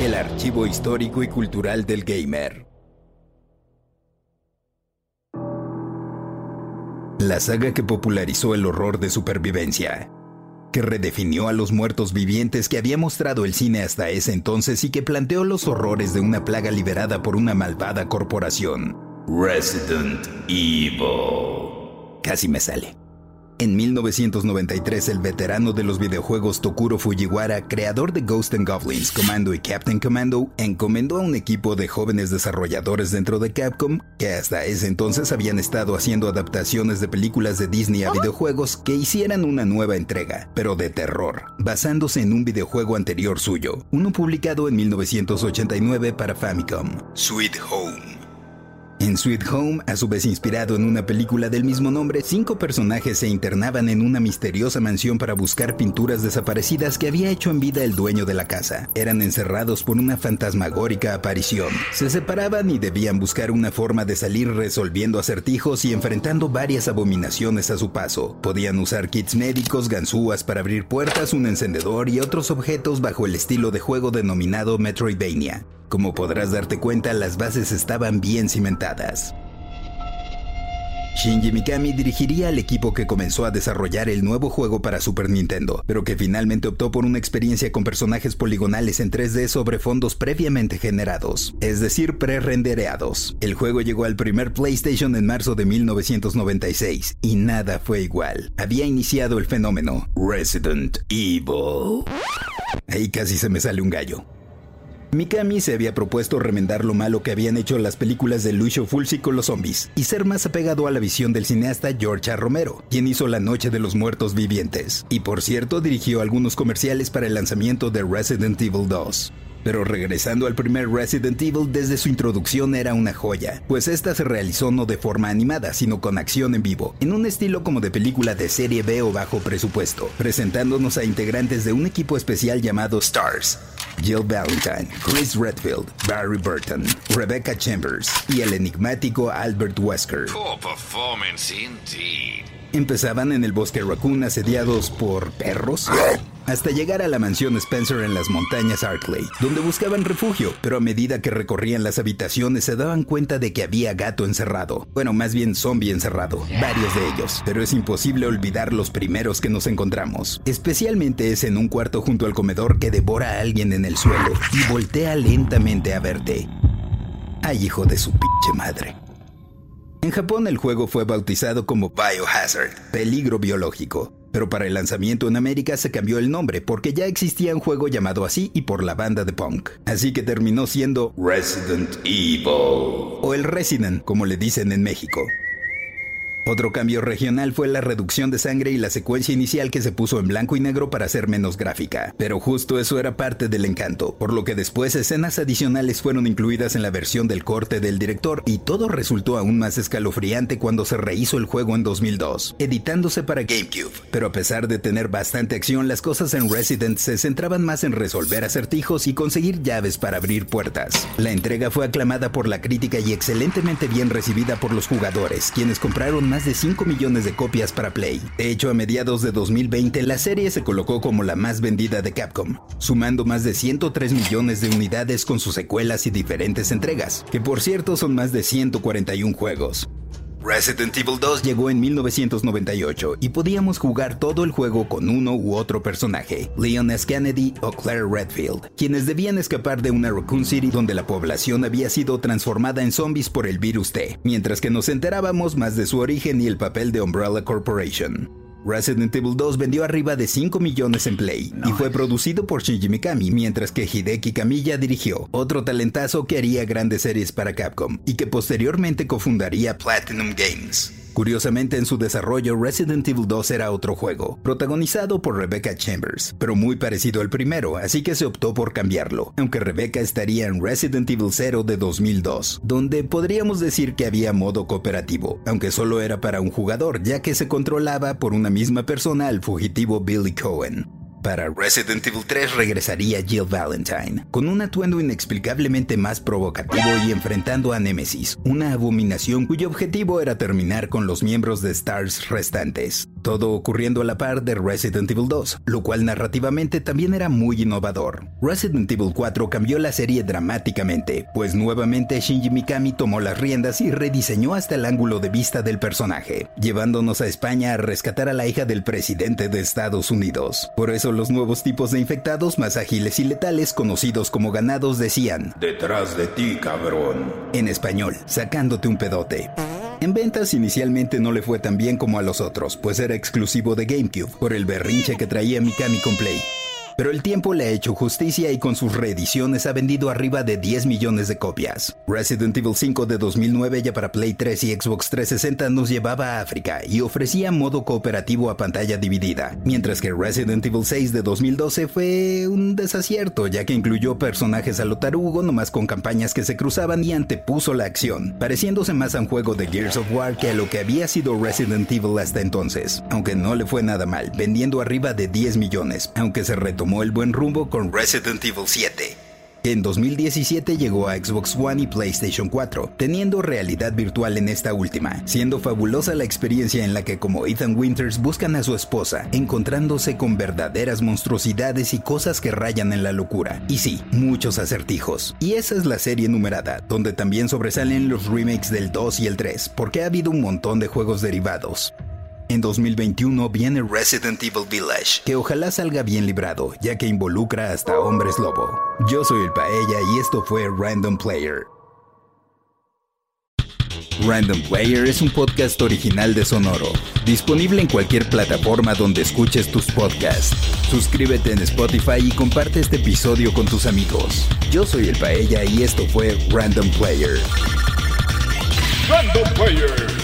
El archivo histórico y cultural del gamer. La saga que popularizó el horror de supervivencia, que redefinió a los muertos vivientes que había mostrado el cine hasta ese entonces y que planteó los horrores de una plaga liberada por una malvada corporación. Resident Evil. Casi me sale. En 1993, el veterano de los videojuegos Tokuro Fujiwara, creador de Ghost and Goblins, Commando y Captain Commando, encomendó a un equipo de jóvenes desarrolladores dentro de Capcom, que hasta ese entonces habían estado haciendo adaptaciones de películas de Disney a videojuegos, que hicieran una nueva entrega, pero de terror, basándose en un videojuego anterior suyo, uno publicado en 1989 para Famicom, Sweet Home. En Sweet Home, a su vez inspirado en una película del mismo nombre, cinco personajes se internaban en una misteriosa mansión para buscar pinturas desaparecidas que había hecho en vida el dueño de la casa. Eran encerrados por una fantasmagórica aparición. Se separaban y debían buscar una forma de salir resolviendo acertijos y enfrentando varias abominaciones a su paso. Podían usar kits médicos, ganzúas para abrir puertas, un encendedor y otros objetos bajo el estilo de juego denominado Metroidvania. Como podrás darte cuenta, las bases estaban bien cimentadas. Shinji Mikami dirigiría al equipo que comenzó a desarrollar el nuevo juego para Super Nintendo, pero que finalmente optó por una experiencia con personajes poligonales en 3D sobre fondos previamente generados, es decir, pre-rendereados. El juego llegó al primer PlayStation en marzo de 1996 y nada fue igual. Había iniciado el fenómeno Resident Evil. Ahí casi se me sale un gallo. Mikami se había propuesto remendar lo malo que habían hecho las películas de Lucio Fulci con los zombies y ser más apegado a la visión del cineasta George A. Romero, quien hizo La Noche de los Muertos Vivientes. Y por cierto, dirigió algunos comerciales para el lanzamiento de Resident Evil 2. Pero regresando al primer Resident Evil, desde su introducción era una joya, pues esta se realizó no de forma animada, sino con acción en vivo, en un estilo como de película de serie B o bajo presupuesto, presentándonos a integrantes de un equipo especial llamado Stars. Jill Valentine, Chris Redfield, Barry Burton, Rebecca Chambers y el enigmático Albert Wesker. Empezaban en el bosque Raccoon asediados por perros hasta llegar a la mansión Spencer en las montañas Arkley, donde buscaban refugio, pero a medida que recorrían las habitaciones se daban cuenta de que había gato encerrado, bueno, más bien zombie encerrado, varios de ellos, pero es imposible olvidar los primeros que nos encontramos, especialmente ese en un cuarto junto al comedor que devora a alguien en el suelo y voltea lentamente a verte. Ay, hijo de su pinche madre. En Japón el juego fue bautizado como Biohazard, peligro biológico, pero para el lanzamiento en América se cambió el nombre porque ya existía un juego llamado así y por la banda de punk. Así que terminó siendo Resident Evil o el Resident, como le dicen en México. Otro cambio regional fue la reducción de sangre y la secuencia inicial que se puso en blanco y negro para ser menos gráfica, pero justo eso era parte del encanto, por lo que después escenas adicionales fueron incluidas en la versión del corte del director y todo resultó aún más escalofriante cuando se rehizo el juego en 2002, editándose para GameCube. Pero a pesar de tener bastante acción, las cosas en Resident se centraban más en resolver acertijos y conseguir llaves para abrir puertas. La entrega fue aclamada por la crítica y excelentemente bien recibida por los jugadores, quienes compraron más más de 5 millones de copias para Play. De hecho, a mediados de 2020, la serie se colocó como la más vendida de Capcom, sumando más de 103 millones de unidades con sus secuelas y diferentes entregas, que por cierto son más de 141 juegos. Resident Evil 2 llegó en 1998 y podíamos jugar todo el juego con uno u otro personaje, Leon S. Kennedy o Claire Redfield, quienes debían escapar de una Raccoon City donde la población había sido transformada en zombies por el virus T, mientras que nos enterábamos más de su origen y el papel de Umbrella Corporation. Resident Evil 2 vendió arriba de 5 millones en Play y fue producido por Shinji Mikami, mientras que Hideki Kamiya dirigió, otro talentazo que haría grandes series para Capcom y que posteriormente cofundaría Platinum Games. Curiosamente, en su desarrollo, Resident Evil 2 era otro juego, protagonizado por Rebecca Chambers, pero muy parecido al primero, así que se optó por cambiarlo, aunque Rebecca estaría en Resident Evil 0 de 2002, donde podríamos decir que había modo cooperativo, aunque solo era para un jugador, ya que se controlaba por una misma persona al fugitivo Billy Cohen. Para Resident Evil 3 regresaría Jill Valentine, con un atuendo inexplicablemente más provocativo y enfrentando a Nemesis, una abominación cuyo objetivo era terminar con los miembros de Stars restantes. Todo ocurriendo a la par de Resident Evil 2, lo cual narrativamente también era muy innovador. Resident Evil 4 cambió la serie dramáticamente, pues nuevamente Shinji Mikami tomó las riendas y rediseñó hasta el ángulo de vista del personaje, llevándonos a España a rescatar a la hija del presidente de Estados Unidos. Por eso los nuevos tipos de infectados más ágiles y letales, conocidos como ganados, decían, Detrás de ti, cabrón. En español, sacándote un pedote. En ventas inicialmente no le fue tan bien como a los otros, pues era exclusivo de GameCube, por el berrinche que traía Mikami con. Pero el tiempo le ha hecho justicia y con sus reediciones ha vendido arriba de 10 millones de copias. Resident Evil 5 de 2009 ya para Play 3 y Xbox 360 nos llevaba a África y ofrecía modo cooperativo a pantalla dividida, mientras que Resident Evil 6 de 2012 fue un desacierto ya que incluyó personajes a lo tarugo nomás con campañas que se cruzaban y antepuso la acción, pareciéndose más a un juego de Gears of War que a lo que había sido Resident Evil hasta entonces, aunque no le fue nada mal, vendiendo arriba de 10 millones, aunque se retomó el buen rumbo con Resident Evil 7. En 2017 llegó a Xbox One y PlayStation 4, teniendo realidad virtual en esta última, siendo fabulosa la experiencia en la que como Ethan Winters buscan a su esposa, encontrándose con verdaderas monstruosidades y cosas que rayan en la locura. Y sí, muchos acertijos. Y esa es la serie numerada, donde también sobresalen los remakes del 2 y el 3, porque ha habido un montón de juegos derivados. En 2021 viene Resident Evil Village, que ojalá salga bien librado, ya que involucra hasta hombres lobo. Yo soy el Paella y esto fue Random Player. Random Player es un podcast original de Sonoro, disponible en cualquier plataforma donde escuches tus podcasts. Suscríbete en Spotify y comparte este episodio con tus amigos. Yo soy el Paella y esto fue Random Player. Random Player.